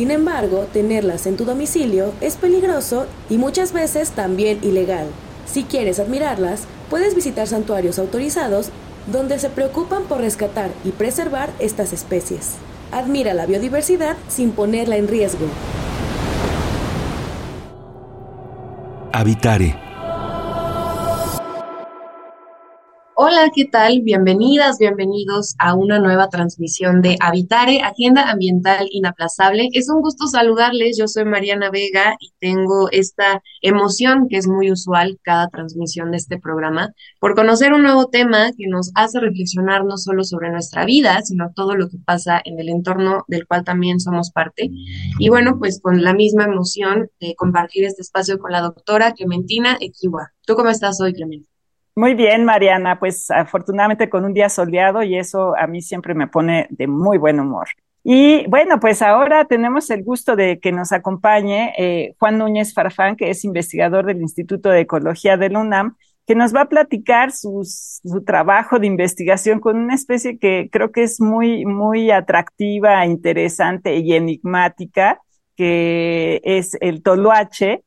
Sin embargo, tenerlas en tu domicilio es peligroso y muchas veces también ilegal. Si quieres admirarlas, puedes visitar santuarios autorizados donde se preocupan por rescatar y preservar estas especies. Admira la biodiversidad sin ponerla en riesgo. Habitare Hola, ¿qué tal? Bienvenidas, bienvenidos a una nueva transmisión de Habitare, Agenda Ambiental Inaplazable. Es un gusto saludarles. Yo soy Mariana Vega y tengo esta emoción que es muy usual cada transmisión de este programa por conocer un nuevo tema que nos hace reflexionar no solo sobre nuestra vida, sino todo lo que pasa en el entorno del cual también somos parte. Y bueno, pues con la misma emoción de compartir este espacio con la doctora Clementina Equiwa. ¿Tú cómo estás hoy, Clementina? Muy bien, Mariana, pues afortunadamente con un día soleado y eso a mí siempre me pone de muy buen humor. Y bueno, pues ahora tenemos el gusto de que nos acompañe eh, Juan Núñez Farfán, que es investigador del Instituto de Ecología del UNAM, que nos va a platicar su trabajo de investigación con una especie que creo que es muy, muy atractiva, interesante y enigmática, que es el toloache,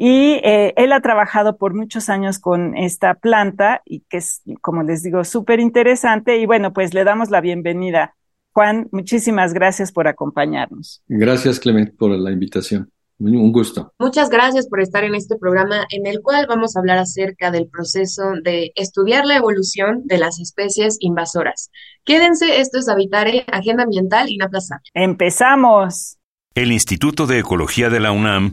y eh, él ha trabajado por muchos años con esta planta y que es, como les digo, súper interesante. Y bueno, pues le damos la bienvenida. Juan, muchísimas gracias por acompañarnos. Gracias, Clement, por la invitación. Un gusto. Muchas gracias por estar en este programa en el cual vamos a hablar acerca del proceso de estudiar la evolución de las especies invasoras. Quédense, esto es Habitare, Agenda Ambiental Inaplazable. Empezamos. El Instituto de Ecología de la UNAM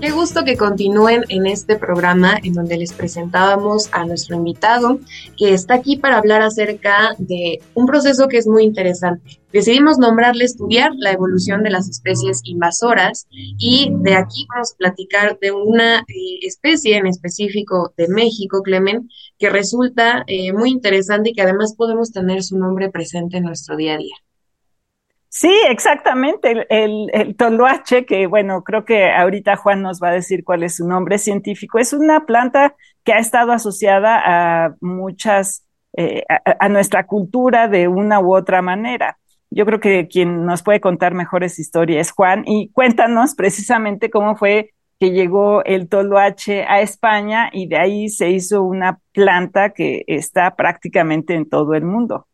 Qué gusto que continúen en este programa en donde les presentábamos a nuestro invitado que está aquí para hablar acerca de un proceso que es muy interesante. Decidimos nombrarle estudiar la evolución de las especies invasoras y de aquí vamos a platicar de una eh, especie en específico de México, Clemen, que resulta eh, muy interesante y que además podemos tener su nombre presente en nuestro día a día. Sí, exactamente. El, el, toloache, que bueno, creo que ahorita Juan nos va a decir cuál es su nombre científico, es una planta que ha estado asociada a muchas, eh, a, nuestra cultura de una u otra manera. Yo creo que quien nos puede contar mejores historias es Juan y cuéntanos precisamente cómo fue que llegó el toloache a España y de ahí se hizo una planta que está prácticamente en todo el mundo.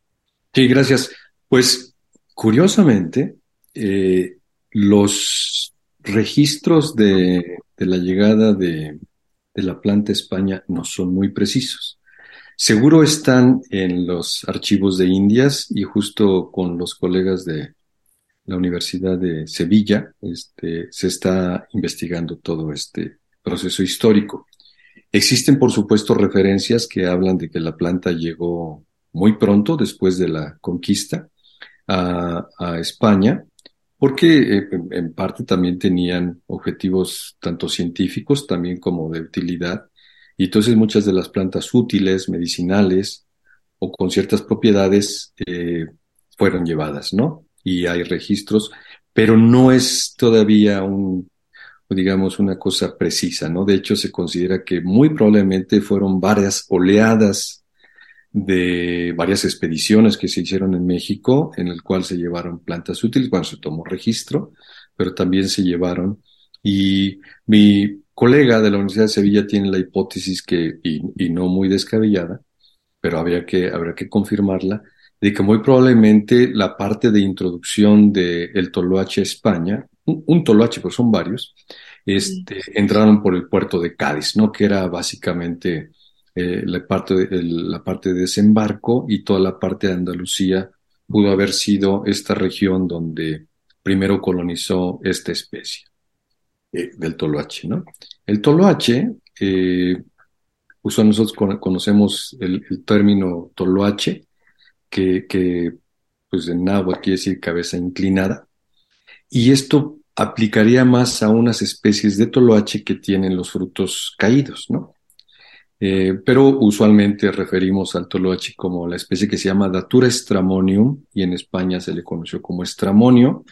Sí, gracias. Pues Curiosamente, eh, los registros de, la llegada de, la planta a España no son muy precisos. Seguro están en los archivos de Indias y justo con los colegas de la Universidad de Sevilla este, se está investigando todo este proceso histórico. Existen, por supuesto, referencias que hablan de que la planta llegó muy pronto después de la conquista a, España, porque eh, en parte también tenían objetivos tanto científicos también como de utilidad. Y entonces muchas de las plantas útiles, medicinales o con ciertas propiedades eh, fueron llevadas, ¿no? Y hay registros, pero no es todavía un, digamos, una cosa precisa, ¿no? De hecho, se considera que muy probablemente fueron varias oleadas de varias expediciones que se hicieron en México, en el cual se llevaron plantas útiles, cuando se tomó registro, pero también se llevaron. Y mi colega de la Universidad de Sevilla tiene la hipótesis que, y, no muy descabellada, pero habría que, habría que confirmarla, de que muy probablemente la parte de introducción del el toloache a España, un, un toloache, pues son varios, este, entraron por el puerto de Cádiz, ¿no? Que era básicamente eh, la, parte de, la parte de desembarco y toda la parte de Andalucía pudo haber sido esta región donde primero colonizó esta especie eh, del toloache, ¿no? El toloache, eh, nosotros conocemos el, término toloache, que, que pues en náhuatl quiere decir cabeza inclinada, y esto aplicaría más a unas especies de toloache que tienen los frutos caídos, ¿no? Eh, pero usualmente referimos al toloache como la especie que se llama Datura stramonium y en España se le conoció como estramonio,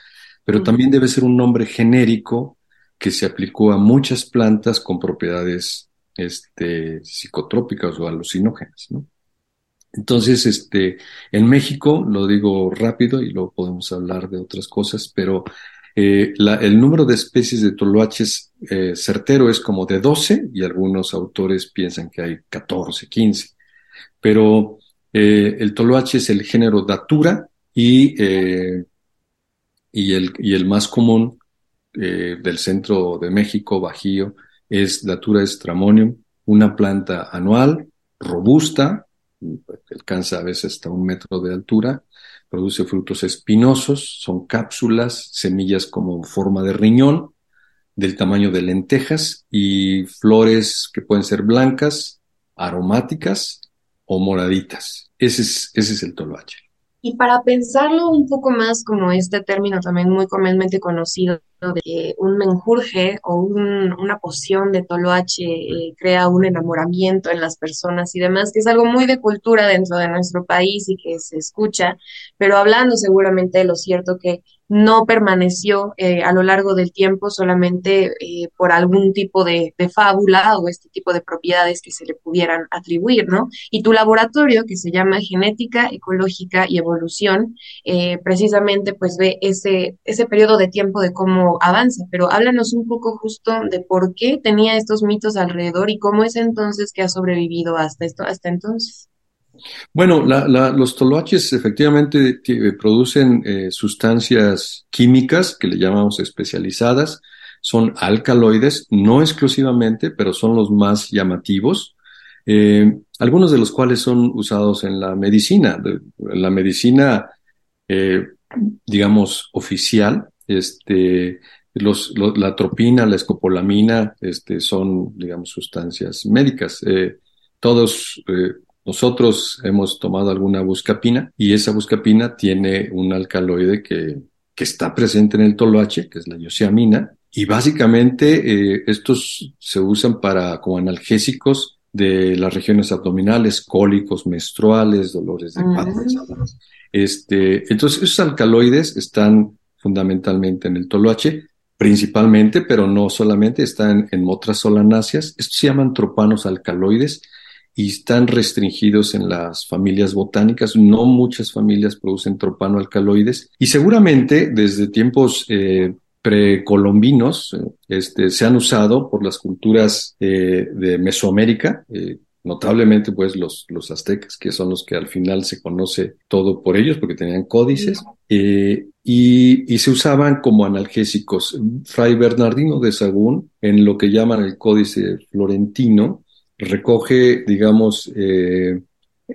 pero también debe ser un nombre genérico que se aplicó a muchas plantas con propiedades este, psicotrópicas o alucinógenas. ¿no? Entonces, este, en México, lo digo rápido y luego podemos hablar de otras cosas, pero eh, el número de especies de toloaches eh, certero es como de 12 y algunos autores piensan que hay 14, 15. Pero eh, el toloache es el género Datura y, y, el, y el más común del centro de México, Bajío, es Datura stramonium, una planta anual, robusta, alcanza a veces hasta un metro de altura, produce frutos espinosos, son cápsulas, semillas como forma de riñón, del tamaño de lentejas y flores que pueden ser blancas, aromáticas o moraditas. Ese es, ese es el toloache. Y para pensarlo un poco más como este término también muy comúnmente conocido de un menjurje o una poción de toloache eh, crea un enamoramiento en las personas y demás, que es algo muy de cultura dentro de nuestro país y que se escucha, pero hablando seguramente de lo cierto que no permaneció eh, a lo largo del tiempo solamente eh, por algún tipo de, fábula o este tipo de propiedades que se le pudieran atribuir, ¿no? Y tu laboratorio, que se llama Genética, Ecológica y Evolución, precisamente pues ve ese, ese periodo de tiempo de cómo avanza, pero háblanos un poco justo de por qué tenía estos mitos alrededor y cómo es entonces que ha sobrevivido hasta esto, hasta entonces. Bueno, los toloaches efectivamente producen eh, sustancias químicas que le llamamos especializadas. Son alcaloides, no exclusivamente, pero son los más llamativos. Eh, algunos de los cuales son usados en la medicina. En la medicina, eh, digamos, oficial, este, la atropina, la escopolamina, este, son, digamos, sustancias médicas. Eh, todos eh, nosotros hemos tomado alguna buscapina y esa buscapina tiene un alcaloide que, que está presente en el toloache, que es la yoseamina, y básicamente eh, estos se usan para como analgésicos de las regiones abdominales, cólicos menstruales, dolores de patas. Este, entonces, esos alcaloides están fundamentalmente en el toloache, principalmente, pero no solamente, están en otras solanáceas. Estos se llaman tropanos alcaloides y están restringidos en las familias botánicas. No muchas familias producen tropano alcaloides y seguramente desde tiempos eh, precolombinos eh, este, se han usado por las culturas eh, de Mesoamérica, notablemente pues los, los aztecas, que son los que al final se conoce todo por ellos, porque tenían códices, eh, y, y, se usaban como analgésicos. Fray Bernardino de Sagún, en lo que llaman el códice florentino, recoge, digamos, eh,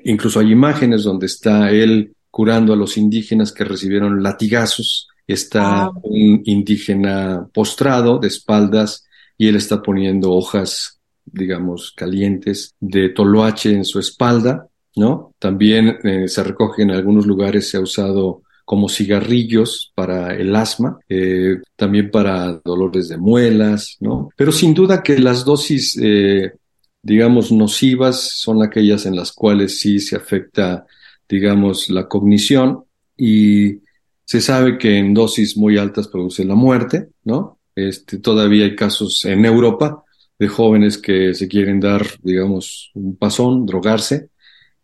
incluso hay imágenes donde está él curando a los indígenas que recibieron latigazos, está ah. un indígena postrado de espaldas y él está poniendo hojas digamos, calientes de toloache en su espalda, ¿no? También eh, se recoge en algunos lugares, se ha usado como cigarrillos para el asma, eh, también para dolores de muelas, ¿no? Pero sin duda que las dosis, eh, digamos, nocivas son aquellas en las cuales sí se afecta, digamos, la cognición y se sabe que en dosis muy altas produce la muerte, ¿no? Este, todavía hay casos en Europa de jóvenes que se quieren dar, digamos, un pasón, drogarse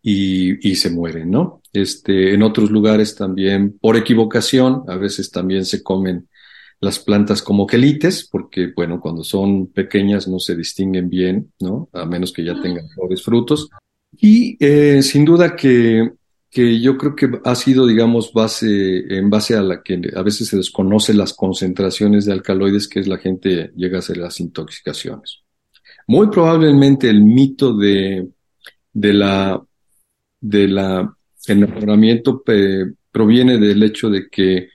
y, y, se mueren, ¿no? Este, en otros lugares también, por equivocación, a veces también se comen las plantas como quelites, porque, bueno, cuando son pequeñas no se distinguen bien, ¿no? A menos que ya tengan flores frutos. Y eh, sin duda que, que yo creo que ha sido, digamos, base, en base a la que a veces se desconoce las concentraciones de alcaloides, que es la gente llega a hacer las intoxicaciones. Muy probablemente el mito de, de la, de la enamoramiento proviene del hecho de que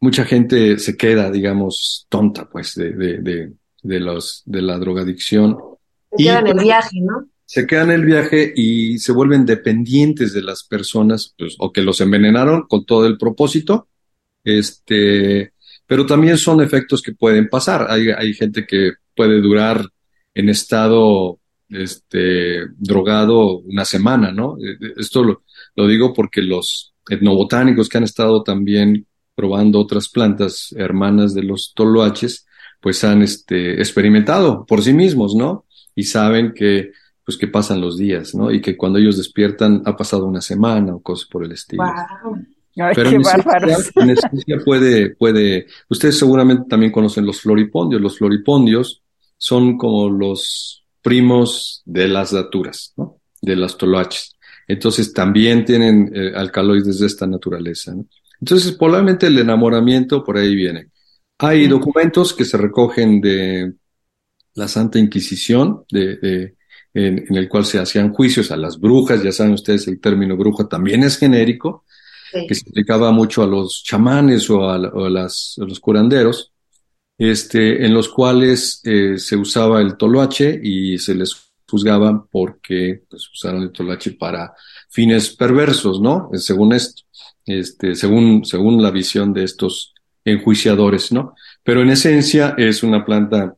mucha gente se queda, digamos, tonta, pues, de, de, de, de los, de la drogadicción. Se queda en el viaje, ¿no? Se quedan en el viaje y se vuelven dependientes de las personas, pues, o que los envenenaron con todo el propósito, este, pero también son efectos que pueden pasar. Hay, hay gente que puede durar en estado este, drogado una semana, ¿no? Esto lo, lo digo porque los etnobotánicos que han estado también probando otras plantas hermanas de los toloaches, pues han este, experimentado por sí mismos, ¿no? Y saben que, pues que pasan los días, ¿no? Y que cuando ellos despiertan ha pasado una semana o cosas por el estilo. Pero en esencia, puede, puede, ustedes seguramente también conocen los floripondios. Los floripondios son como los primos de las daturas, ¿no? De las toloaches. Entonces también tienen eh, alcaloides de esta naturaleza, ¿no? Entonces, probablemente el enamoramiento por ahí viene. Hay documentos que se recogen de la Santa Inquisición, de, en, el cual se hacían juicios a las brujas, ya saben ustedes, el término bruja también es genérico, que se aplicaba mucho a los chamanes o a, las, los curanderos, este, en los cuales eh, se usaba el toloache y se les juzgaba porque pues, usaron el toloache para fines perversos, ¿no? Según esto este, según, según la visión de estos enjuiciadores, ¿no? Pero en esencia es una planta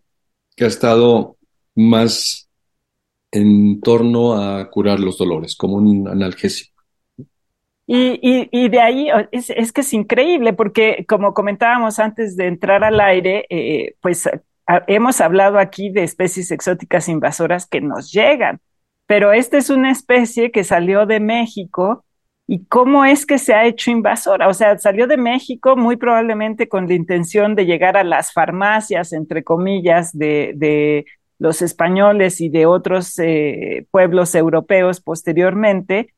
que ha estado más en torno a curar los dolores, como un analgésico. Y, y, de ahí es, es, que es increíble, porque como comentábamos antes de entrar al aire, eh, pues hemos hablado aquí de especies exóticas invasoras que nos llegan, pero esta es una especie que salió de México ¿Y cómo es que se ha hecho invasora? O sea, salió de México muy probablemente con la intención de llegar a las farmacias, entre comillas, de, los españoles y de otros eh, pueblos europeos posteriormente,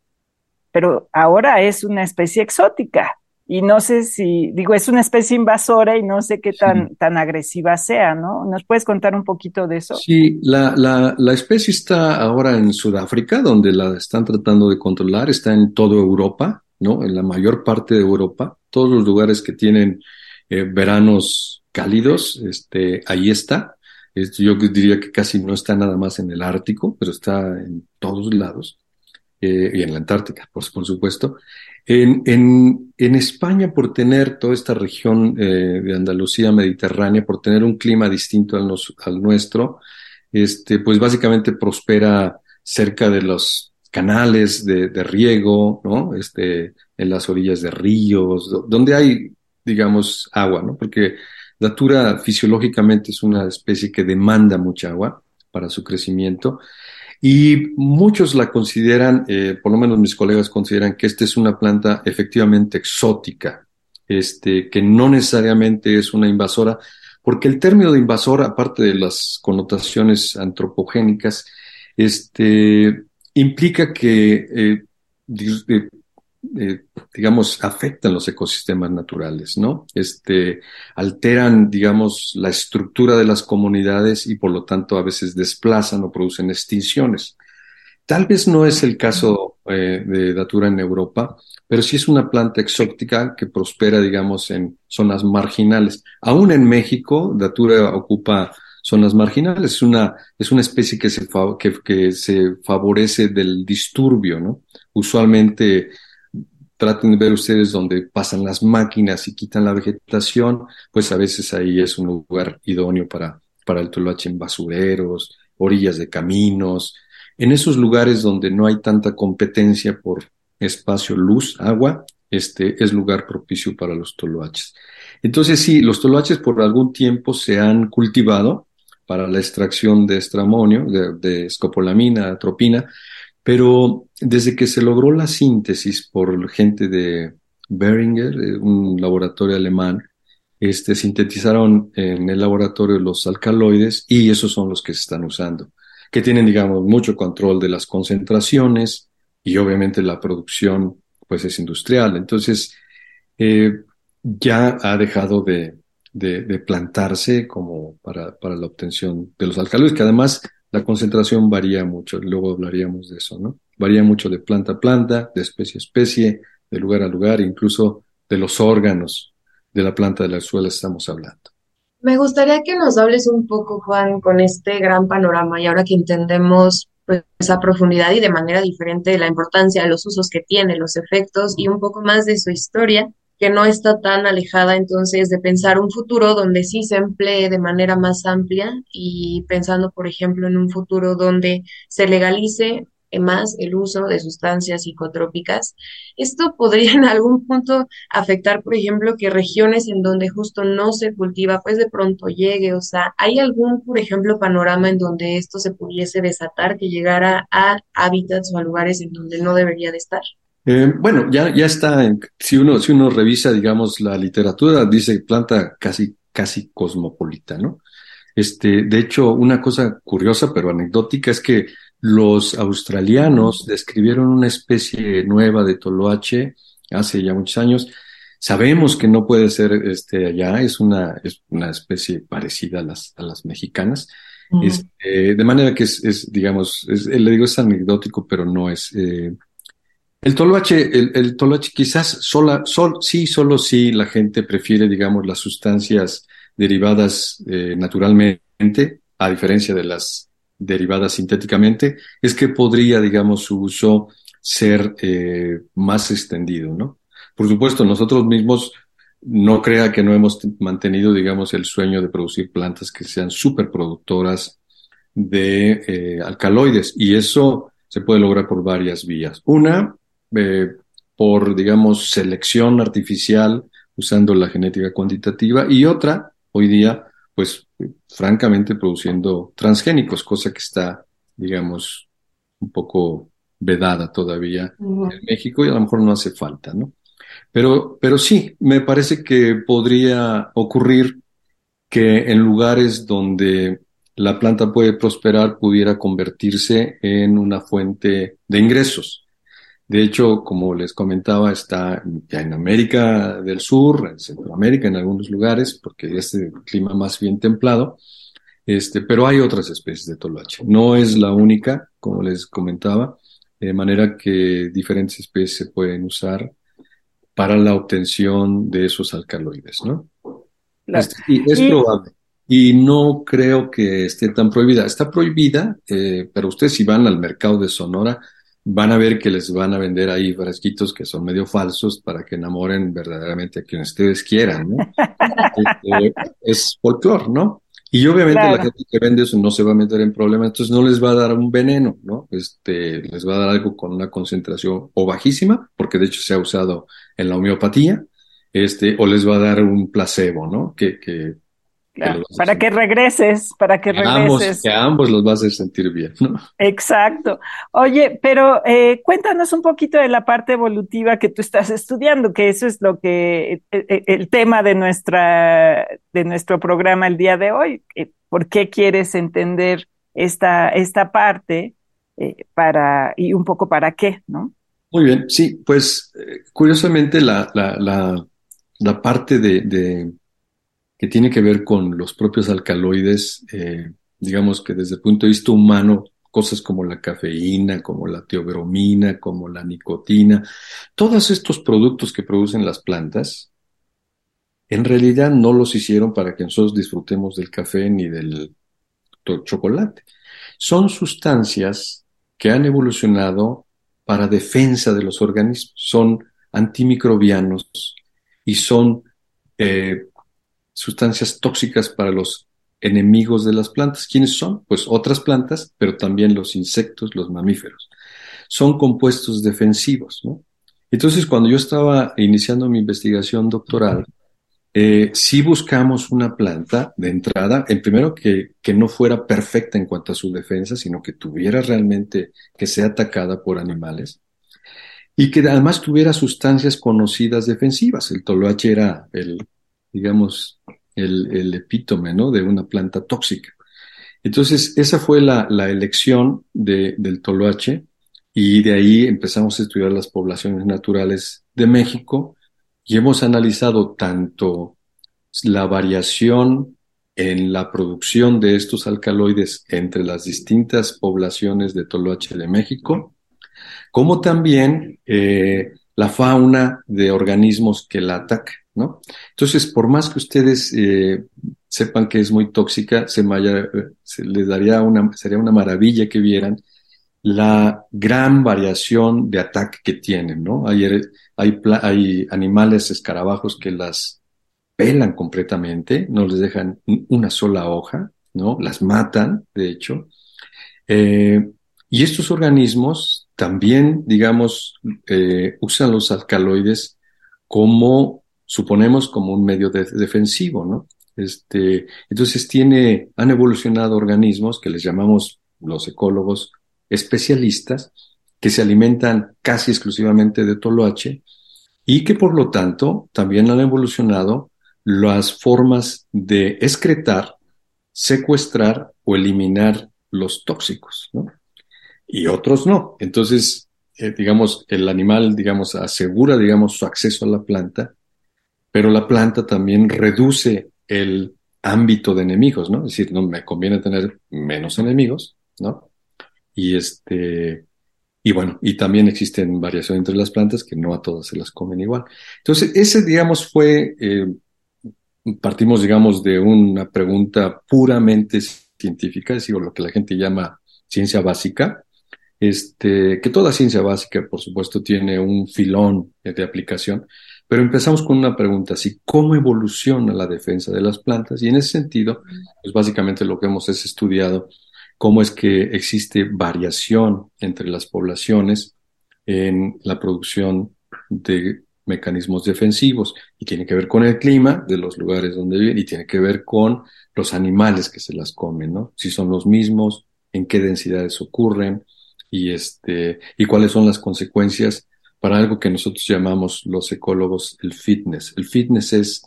pero ahora es una especie exótica y no sé si, digo, es una especie invasora y no sé qué tan, tan agresiva sea, ¿no? ¿Nos puedes contar un poquito de eso? Sí, la, la, la, especie está ahora en Sudáfrica, donde la están tratando de controlar, está en toda Europa, ¿no? En la mayor parte de Europa, todos los lugares que tienen eh, veranos cálidos, este, ahí está. Yo diría que casi no está nada más en el Ártico, pero está en todos lados. Eh, y en la Antártica, por, por supuesto. En, España, por tener toda esta región eh, de Andalucía mediterránea, por tener un clima distinto al, nuestro, este, pues básicamente prospera cerca de los canales de, riego, ¿no? Este, en las orillas de ríos, donde hay, digamos, agua, ¿no? Porque Datura fisiológicamente es una especie que demanda mucha agua para su crecimiento y muchos la consideran, eh, por lo menos mis colegas consideran que esta es una planta efectivamente exótica, este, que no necesariamente es una invasora, porque el término de invasora, aparte de las connotaciones antropogénicas, este, implica que eh, eh, eh, digamos, afectan los ecosistemas naturales, ¿no? Este, alteran, digamos, la estructura de las comunidades y por lo tanto a veces desplazan o producen extinciones. Tal vez no es el caso eh, de Datura en Europa, pero sí es una planta exótica que prospera, digamos, en zonas marginales. Aún en México, Datura ocupa zonas marginales. Es una, es una especie que se, que, que se favorece del disturbio, ¿no? Usualmente traten de ver ustedes donde pasan las máquinas y quitan la vegetación, pues a veces ahí es un lugar idóneo para, para el toloache en basureros, orillas de caminos, en esos lugares donde no hay tanta competencia por espacio, luz, agua, este es lugar propicio para los toloaches. Entonces sí, los toloaches por algún tiempo se han cultivado para la extracción de estramonio, de, de escopolamina, atropina, pero desde que se logró la síntesis por gente de Beringer, eh, un laboratorio alemán, este, sintetizaron en el laboratorio los alcaloides y esos son los que se están usando, que tienen, digamos, mucho control de las concentraciones y obviamente la producción pues es industrial. Entonces, eh, ya ha dejado de, plantarse como para, la obtención de los alcaloides, que además la concentración varía mucho, luego hablaríamos de eso, ¿no? Varía mucho de planta a planta, de especie a especie, de lugar a lugar, incluso de los órganos de la planta de la suela estamos hablando. Me gustaría que nos hables un poco, Juan, con este gran panorama y ahora que entendemos pues, a profundidad y de manera diferente la importancia de los usos que tiene, los efectos y un poco más de su historia, que no está tan alejada entonces de pensar un futuro donde sí se emplee de manera más amplia y pensando, por ejemplo, en un futuro donde se legalice más el uso de sustancias psicotrópicas. Esto podría en algún punto afectar, por ejemplo, que regiones en donde justo no se cultiva, pues de pronto llegue. O sea, ¿hay algún, por ejemplo, panorama en donde esto se pudiese desatar, que llegara a hábitats o a lugares en donde no debería de estar? Eh, bueno, ya, ya está, si uno, si uno revisa, digamos, la literatura, dice planta casi, casi cosmopolita, ¿no? Este, de hecho, una cosa curiosa pero anecdótica es que los australianos describieron una especie nueva de toloache hace ya muchos años. Sabemos que no puede ser este allá, es una, es una especie parecida a las, a las mexicanas. Este, de manera que es, es digamos, le digo es anecdótico, pero no es. Eh, el toloache, el, el quizás sola, sol, sí, solo sí la gente prefiere, digamos, las sustancias derivadas eh, naturalmente, a diferencia de las derivadas sintéticamente, es que podría, digamos, su uso ser eh, más extendido, ¿no? Por supuesto, nosotros mismos no crea que no hemos mantenido, digamos, el sueño de producir plantas que sean superproductoras de eh, alcaloides y eso se puede lograr por varias vías. Una, eh, por, digamos, selección artificial usando la genética cuantitativa y otra, hoy día, pues francamente produciendo transgénicos, cosa que está, digamos, un poco vedada todavía en México y a lo mejor no hace falta, ¿no? Pero, pero sí, me parece que podría ocurrir que en lugares donde la planta puede prosperar pudiera convertirse en una fuente de ingresos. De hecho, como les comentaba, está ya en América del Sur, en Centroamérica, en algunos lugares, porque es el clima más bien templado. Este, pero hay otras especies de toloache. No es la única, como les comentaba, de manera que diferentes especies se pueden usar para la obtención de esos alcaloides, ¿no? Este, y es probable. Y no creo que esté tan prohibida. Está prohibida, eh, pero ustedes si van al mercado de Sonora, van a ver que les van a vender ahí frasquitos que son medio falsos para que enamoren verdaderamente a quien ustedes quieran, ¿no? Este, es folclore, ¿no? Y obviamente la gente que vende eso no se va a meter en problemas, entonces no les va a dar un veneno, ¿no? Este, les va a dar algo con una concentración o bajísima, porque de hecho se ha usado en la homeopatía, este, o les va a dar un placebo, ¿no? Que, que para que regreses, para que, regreses. que a ambos los vas a hacer sentir bien, ¿no? Exacto. Oye, pero eh, cuéntanos un poquito de la parte evolutiva que tú estás estudiando, que eso es lo que e, e, el, tema de nuestra de nuestro programa el día de hoy. Eh, ¿Por qué quieres entender esta esta parte eh, para y un poco para qué, no? Muy bien, sí, pues curiosamente la la, la, la parte de que tiene que ver con los propios alcaloides, eh, digamos que desde el punto de vista humano, cosas como la cafeína, como la teobromina, como la nicotina, todos estos productos que producen las plantas, en realidad no los hicieron para que nosotros disfrutemos del café ni del chocolate. Son sustancias que han evolucionado para defensa de los organismos, son antimicrobianos y son eh, sustancias tóxicas para los enemigos de las plantas. ¿Quiénes son? Pues otras plantas, pero también los insectos, los mamíferos. Son compuestos defensivos, ¿no? Entonces, cuando yo estaba iniciando mi investigación doctoral, eh, sí buscamos una planta de entrada, en primero que, que no fuera perfecta en cuanto a su defensa, sino que tuviera realmente que sea atacada por animales y que además tuviera sustancias conocidas defensivas. El toloache era el, digamos, el, epítome, ¿no? De una planta tóxica. Entonces, esa fue la, elección de, del toloache y de ahí empezamos a estudiar las poblaciones naturales de México y hemos analizado tanto la variación en la producción de estos alcaloides entre las distintas poblaciones de Toloache de México, como también eh, la fauna de organismos que la atacan, ¿no? Entonces, por más que ustedes eh, sepan que es muy tóxica, se, les daría una, sería una maravilla que vieran la gran variación de ataque que tienen, ¿no? Hay, hay, hay animales escarabajos que las pelan completamente, no les dejan una sola hoja, ¿no? Las matan, de hecho. Eh, y estos organismos también, digamos, eh, usan los alcaloides como, suponemos, como un medio defensivo, ¿no? Este, entonces tiene, han evolucionado organismos que les llamamos los ecólogos especialistas, que se alimentan casi exclusivamente de toloache y que por lo tanto también han evolucionado las formas de excretar, secuestrar o eliminar los tóxicos, ¿no? Y otros no. Entonces, eh, digamos, el animal, digamos, asegura, digamos, su acceso a la planta, pero la planta también reduce el ámbito de enemigos, ¿no? Es decir, no me conviene tener menos enemigos, ¿no? Y este, y bueno, y también existen variaciones entre las plantas que no a todas se las comen igual. Entonces, ese, digamos, fue eh, partimos, digamos, de una pregunta puramente científica, es decir, lo que la gente llama ciencia básica, este, que toda ciencia básica, por supuesto, tiene un filón de aplicación, pero empezamos con una pregunta ¿cómo evoluciona la defensa de las plantas? Y en ese sentido, pues básicamente lo que hemos es estudiado cómo es que existe variación entre las poblaciones en la producción de mecanismos defensivos y tiene que ver con el clima de los lugares donde viven y tiene que ver con los animales que se las comen, ¿no? Si son los mismos, en qué densidades ocurren y este y cuáles son las consecuencias para algo que nosotros llamamos los ecólogos el fitness. El fitness es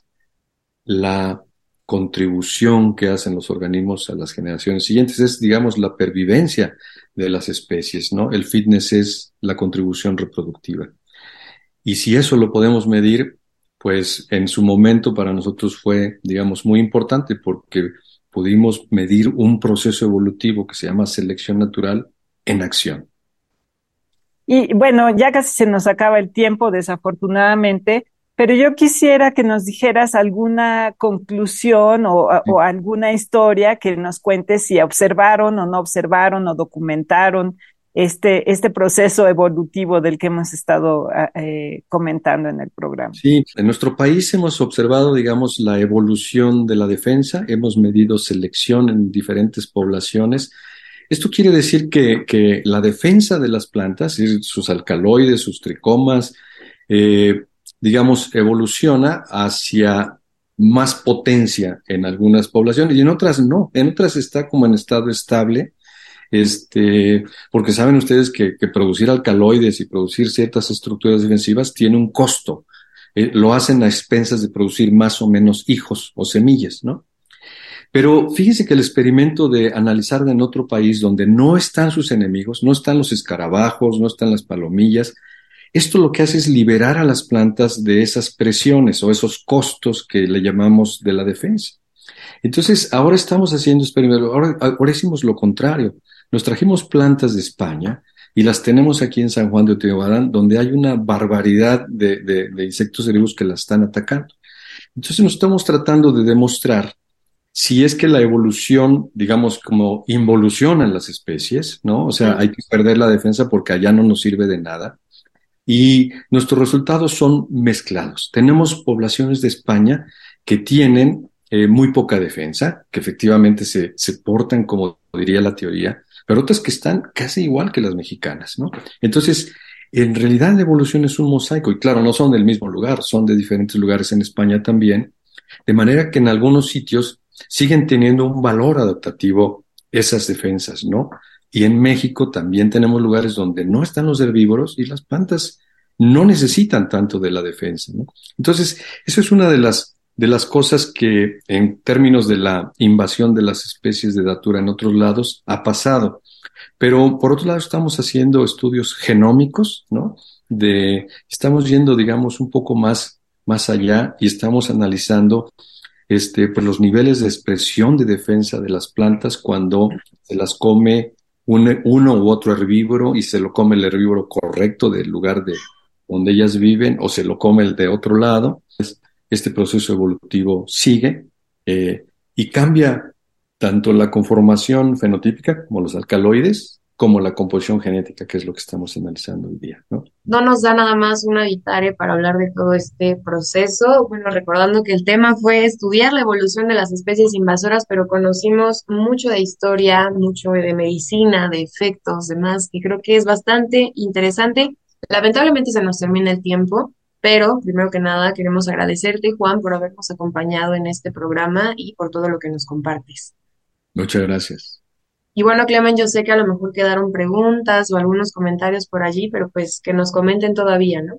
la contribución que hacen los organismos a las generaciones siguientes, es digamos la pervivencia de las especies, ¿no? El fitness es la contribución reproductiva. Y si eso lo podemos medir, pues en su momento para nosotros fue, digamos, muy importante porque pudimos medir un proceso evolutivo que se llama selección natural en acción. Y bueno, ya casi se nos acaba el tiempo, desafortunadamente, pero yo quisiera que nos dijeras alguna conclusión o, o, alguna historia que nos cuentes si observaron o no observaron o documentaron este, este proceso evolutivo del que hemos estado ah, eh, comentando en el programa. Sí, en nuestro país hemos observado, digamos, la evolución de la defensa, hemos medido selección en diferentes poblaciones. Esto quiere decir que, que la defensa de las plantas, sus alcaloides, sus tricomas, eh, digamos, evoluciona hacia más potencia en algunas poblaciones y en otras no, en otras está como en estado estable este, porque saben ustedes que, producir alcaloides y producir ciertas estructuras defensivas tiene un costo. Eh, lo hacen a expensas de producir más o menos hijos o semillas, ¿no? Pero fíjese que el experimento de analizar en otro país donde no están sus enemigos, no están los escarabajos, no están las palomillas, esto lo que hace es liberar a las plantas de esas presiones o esos costos que le llamamos de la defensa. Entonces, ahora estamos haciendo experimentos, ahora, ahora hicimos lo contrario. Nos trajimos plantas de España y las tenemos aquí en San Juan de Teotihuacán, donde hay una barbaridad de, de, insectos herbívoros que la están atacando. Entonces nos estamos tratando de demostrar si es que la evolución, digamos, como involucionan las especies, ¿no? O sea, hay que perder la defensa porque allá no nos sirve de nada. Y nuestros resultados son mezclados. Tenemos poblaciones de España que tienen eh, muy poca defensa, que efectivamente se, se portan como diría la teoría, pero otras que están casi igual que las mexicanas, ¿no? Entonces, en realidad la evolución es un mosaico y claro, no son del mismo lugar, son de diferentes lugares en España también, de manera que en algunos sitios siguen teniendo un valor adaptativo esas defensas, ¿no? Y en México también tenemos lugares donde no están los herbívoros y las plantas no necesitan tanto de la defensa, ¿no? Entonces, eso es una de las de las cosas que en términos de la invasión de las especies de datura en otros lados ha pasado. Pero por otro lado estamos haciendo estudios genómicos, ¿no? De, estamos yendo, digamos, un poco más, más allá y estamos analizando este, pues los niveles de expresión de defensa de las plantas cuando se las come un, uno u otro herbívoro y se lo come el herbívoro correcto del lugar de donde ellas viven o se lo come el de otro lado. Este proceso evolutivo sigue eh, y cambia tanto la conformación fenotípica como los alcaloides, como la composición genética, que es lo que estamos analizando hoy día, ¿no? No nos da nada más una vitare para hablar de todo este proceso. Bueno, recordando que el tema fue estudiar la evolución de las especies invasoras, pero conocimos mucho de historia, mucho de medicina, de efectos, demás, y creo que es bastante interesante. Lamentablemente se nos termina el tiempo, pero primero que nada queremos agradecerte, Juan, por habernos acompañado en este programa y por todo lo que nos compartes. Muchas gracias. Y bueno, Clemen, yo sé que a lo mejor quedaron preguntas o algunos comentarios por allí, pero pues que nos comenten todavía, ¿no?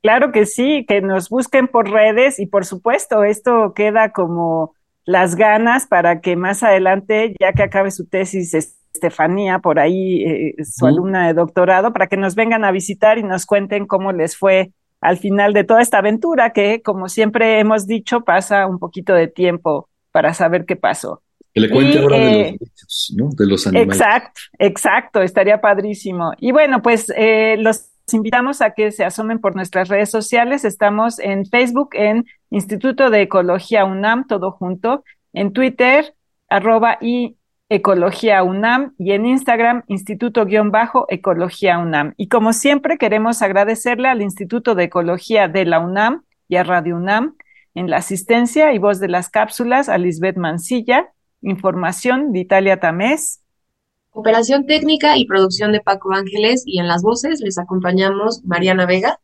Claro que sí, que nos busquen por redes y por supuesto, esto queda como las ganas para que más adelante, ya que acabe su tesis, Estefanía, por ahí, eh, su alumna de doctorado, para que nos vengan a visitar y nos cuenten cómo les fue al final de toda esta aventura, que como siempre hemos dicho, pasa un poquito de tiempo para saber qué pasó. Que le cuente ahora de los bichos, ¿no? De los animales. Exacto, exacto, estaría padrísimo. Y bueno, pues eh, los invitamos a que se asomen por nuestras redes sociales. Estamos en Facebook, en Instituto de Ecología UNAM, todo junto, en Twitter, arroba y Ecología UNAM y en Instagram, Instituto-Ecología UNAM. Y como siempre, queremos agradecerle al Instituto de Ecología de la UNAM y a Radio UNAM en la asistencia y voz de las cápsulas a Lisbeth Mancilla Información de Italia Tamés. Operación técnica y producción de Paco Ángeles y en las voces les acompañamos Mariana Vega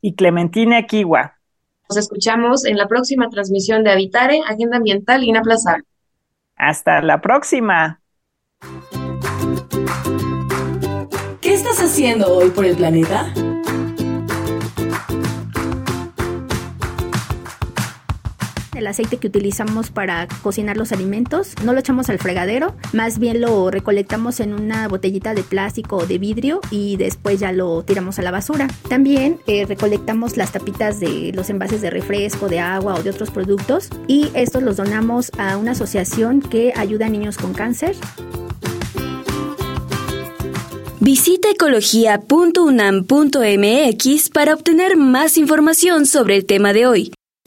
y Clementina Kiwa. Nos escuchamos en la próxima transmisión de Habitare, Agenda Ambiental Inaplazable. Hasta la próxima. ¿Qué estás haciendo hoy por el planeta? El aceite que utilizamos para cocinar los alimentos no lo echamos al fregadero, más bien lo recolectamos en una botellita de plástico o de vidrio y después ya lo tiramos a la basura. También eh, recolectamos las tapitas de los envases de refresco, de agua o de otros productos y estos los donamos a una asociación que ayuda a niños con cáncer. Visita ecología.unam.mx para obtener más información sobre el tema de hoy.